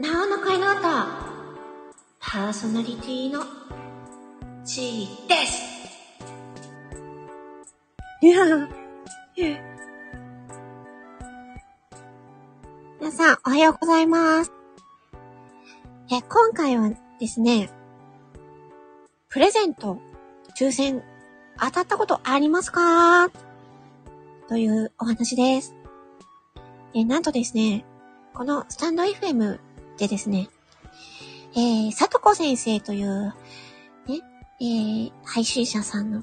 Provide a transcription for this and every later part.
なおの声の歌、パーソナリティの G です。いや皆さん、おはようございます。え、今回はですね、プレゼント、抽選、当たったことありますか？というお話です。え、なんとですね、このスタンド FM でですね、えー、さとこ先生という、ね、えー、配信者さんの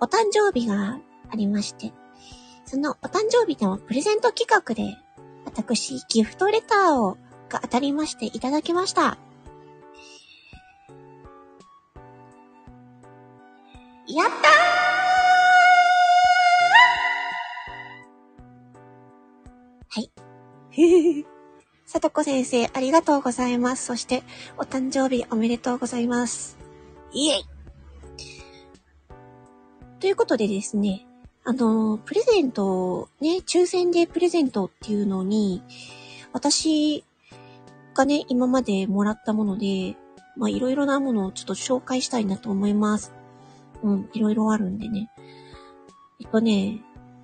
お誕生日がありまして、そのお誕生日のプレゼント企画で、私、ギフトレターを、が当たりましていただきました。やったーはい。さとこ先生、ありがとうございます。そして、お誕生日おめでとうございます。イエイということでですね、あの、プレゼント、ね、抽選でプレゼントっていうのに、私がね、今までもらったもので、まあ、いろいろなものをちょっと紹介したいなと思います。うん、いろいろあるんでね。えっとね、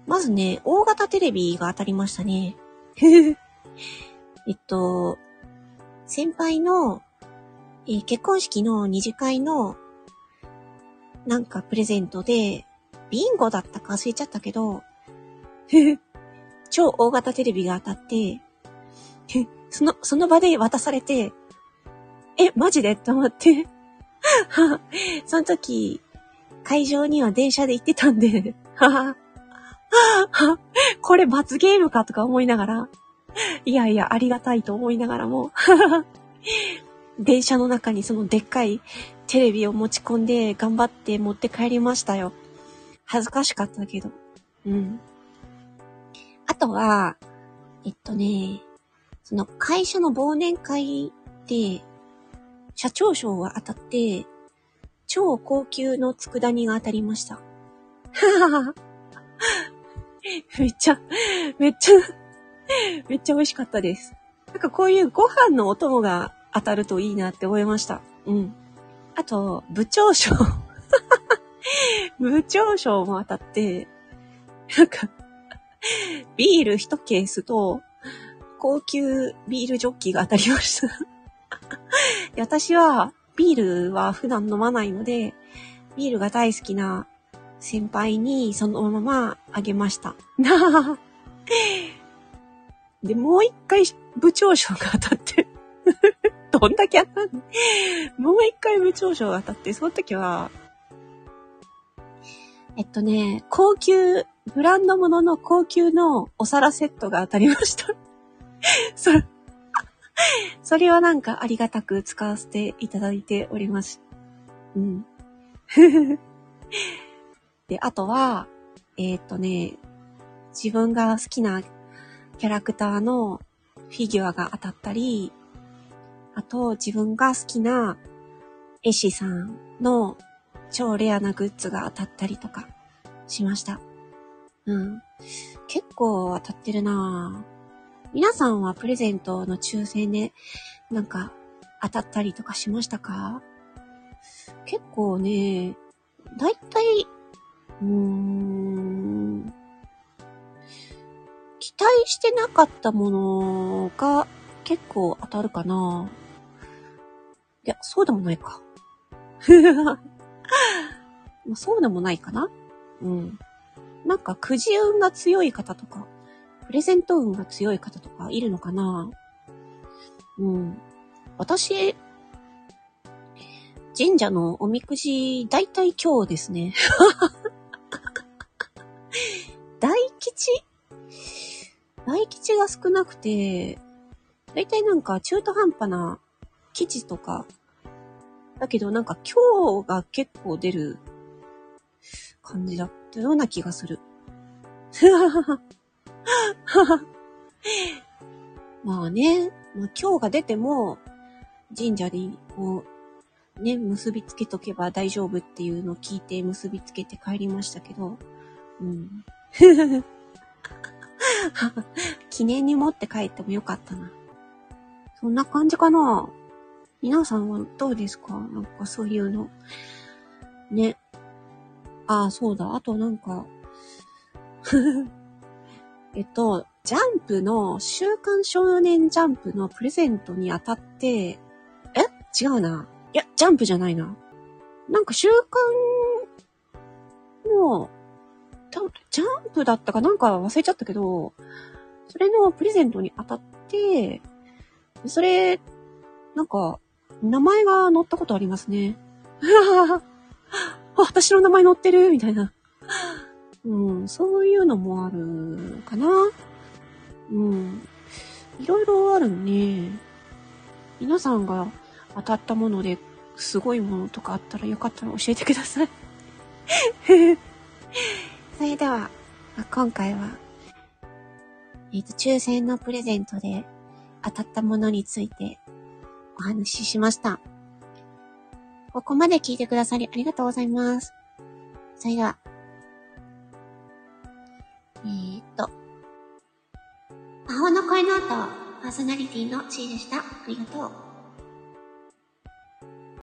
まずね、大型テレビが当たりましたね。えっと、先輩の、えー結婚式の二次会の、なんかプレゼントで、ビンゴだったか忘れちゃったけど、超大型テレビが当たって、その、その場で渡されて、え、マジで？って思って、その時、会場には電車で行ってたんで、はははこれ罰ゲームかとか思いながら、いやいや、ありがたいと思いながらも、電車の中にそのでっかいテレビを持ち込んで頑張って持って帰りましたよ。恥ずかしかったけど。うん。あとは、えっとね、その会社の忘年会で、社長賞が当たって、超高級の佃煮が当たりました。めっちゃ、めっちゃ、めっちゃ美味しかったです。なんかこういうご飯のお供が当たるといいなって思いました。うん。あと、部長賞。部長賞も当たって、なんか、ビール一ケースと、高級ビールジョッキが当たりました。私は、ビールは普段飲まないので、ビールが大好きな先輩にそのままあげました。なあ。で、もう一回部長賞が当たって、どんだけ当たんの？もう一回部長賞が当たって、その時は、えっとね、高級、ブランド物の高級のお皿セットが当たりました。それ、それはなんかありがたく使わせていただいております。うん。で、あとは、えーっとね、自分が好きなキャラクターのフィギュアが当たったり、あと自分が好きな絵師さんの超レアなグッズが当たったりとかしました。うん。結構当たってるなぁ。皆さんはプレゼントの抽選でなんか当たったりとかしましたか？結構ね、だいたい、うーん、待してなかったものが結構当たるかないや、そうでもないか。まそうでもないかなうん。なんかくじ運が強い方とか、プレゼント運が強い方とかいるのかなうん。私、神社のおみくじ、だいたい今日ですね。大吉が少なくて、だいたいなんか中途半端な吉とか、だけどなんか今日が結構出る感じだったような気がする。まあね、まあ、今日が出ても、神社でこう、ね、結びつけとけば大丈夫っていうのを聞いて結びつけて帰りましたけど、うん。記念に持って帰ってもよかったな。そんな感じかな皆さんはどうですか？なんかそういうの。ね。ああ、そうだ。あとなんか えっと、ジャンプの、週刊少年ジャンプのプレゼントにあたって、え？違うな。いや、ジャンプじゃないな。なんか週刊の、ジャンプだったかなんか忘れちゃったけど、それのプレゼントにあたって、それ、なんか、名前が載ったことありますね。私の名前載ってるみたいな。うん、そういうのもあるかな。うん。いろいろあるね。皆さんが当たったものですごいものとかあったらよかったら教えてください。それでは、今回は、えっ、ー、と、抽選のプレゼントで当たったものについてお話ししました。ここまで聞いてくださりありがとうございます。それでは、えー、っと、魔法の声の後、パーソナリティの C でした。ありがとう。